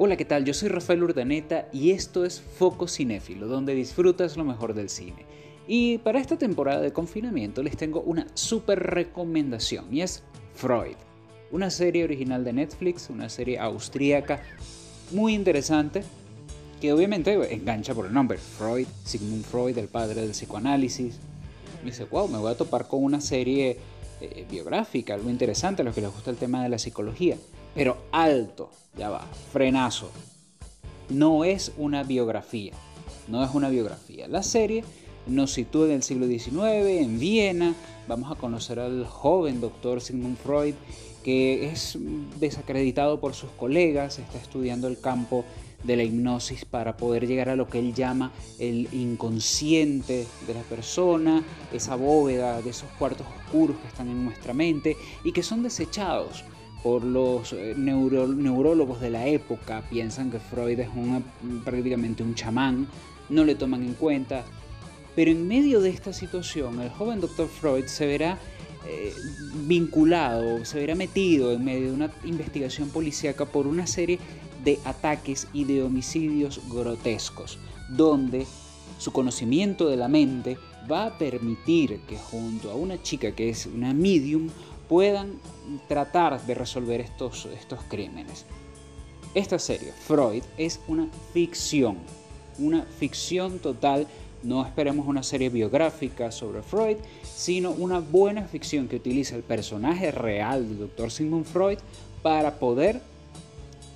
Hola, ¿qué tal? Yo soy Rafael Urdaneta y esto es Foco Cinéfilo, donde disfrutas lo mejor del cine. Y para esta temporada de confinamiento les tengo una súper recomendación y es Freud, una serie original de Netflix, una serie austríaca muy interesante que obviamente engancha por el nombre, Freud, Sigmund Freud, el padre del psicoanálisis. Y dice, wow, me voy a topar con una serie eh, biográfica, algo interesante a los que les gusta el tema de la psicología. Pero alto, ya va, frenazo. No es una biografía, no es una biografía. La serie nos sitúa en el siglo XIX, en Viena. Vamos a conocer al joven doctor Sigmund Freud, que es desacreditado por sus colegas, está estudiando el campo de la hipnosis para poder llegar a lo que él llama el inconsciente de la persona, esa bóveda de esos cuartos oscuros que están en nuestra mente y que son desechados por los eh, neurólogos de la época, piensan que Freud es prácticamente un chamán, no le toman en cuenta. Pero en medio de esta situación, el joven doctor Freud se verá eh, vinculado, se verá metido en medio de una investigación policíaca por una serie de ataques y de homicidios grotescos, donde su conocimiento de la mente va a permitir que junto a una chica que es una medium puedan tratar de resolver estos, estos crímenes. Esta serie, Freud, es una ficción, una ficción total. No esperemos una serie biográfica sobre Freud, sino una buena ficción que utiliza el personaje real del Dr. Sigmund Freud para poder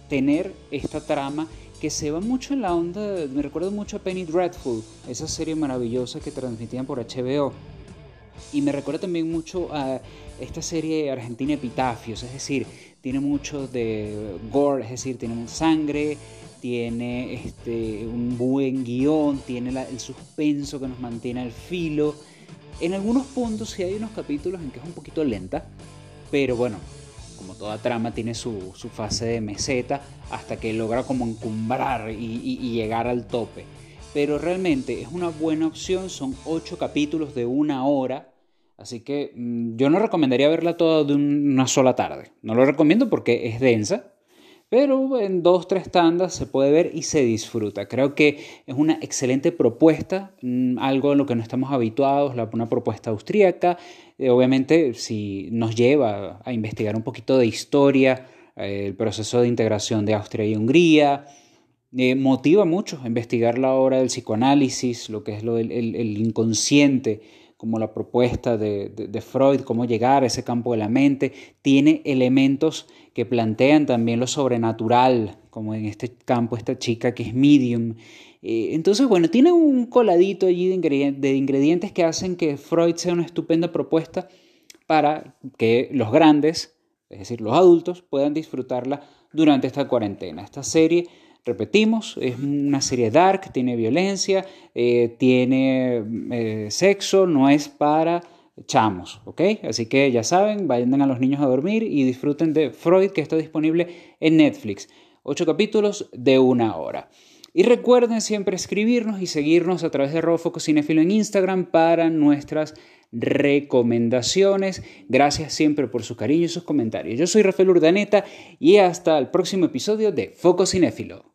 tener esta trama que se va mucho en la onda, me recuerdo mucho a Penny Dreadful, esa serie maravillosa que transmitían por HBO. Y me recuerda también mucho a esta serie argentina Epitafios, es decir, tiene mucho de gore, es decir, tiene sangre, tiene este, un buen guion, tiene el suspenso que nos mantiene al filo. En algunos puntos sí hay unos capítulos en que es un poquito lenta, pero bueno, como toda trama tiene su, fase de meseta hasta que logra como encumbrar y llegar al tope. Pero realmente es una buena opción, son ocho capítulos de una hora Así que mm, yo no recomendaría verla toda de una sola tarde. No lo recomiendo porque es densa, pero en dos, tres tandas se puede ver y se disfruta. Creo que es una excelente propuesta, mm, algo en lo que no estamos habituados, una propuesta austríaca. Eh, obviamente, si nos lleva a investigar un poquito de historia, eh, el proceso de integración de Austria y Hungría, eh, motiva mucho investigar la obra del psicoanálisis, lo que es lo, el inconsciente como la propuesta de, Freud, cómo llegar a ese campo de la mente, tiene elementos que plantean también lo sobrenatural, como en este campo esta chica que es medium. Eh, entonces, bueno, tiene un coladito allí de ingredientes, de ingredientes que hacen que Freud sea una estupenda propuesta para que los grandes, es decir, los adultos, puedan disfrutarla durante esta cuarentena. Esta serie Repetimos, es una serie dark, tiene violencia, eh, tiene eh, sexo, no es para chamos, ¿ok? Así que ya saben, vayan a los niños a dormir y disfruten de Freud que está disponible en Netflix. Ocho capítulos de una hora. Y recuerden siempre escribirnos y seguirnos a través de Rofoco Cinefilo en Instagram para nuestras recomendaciones. Gracias siempre por su cariño y sus comentarios. Yo soy Rafael Urdaneta y hasta el próximo episodio de Foco Cinéfilo.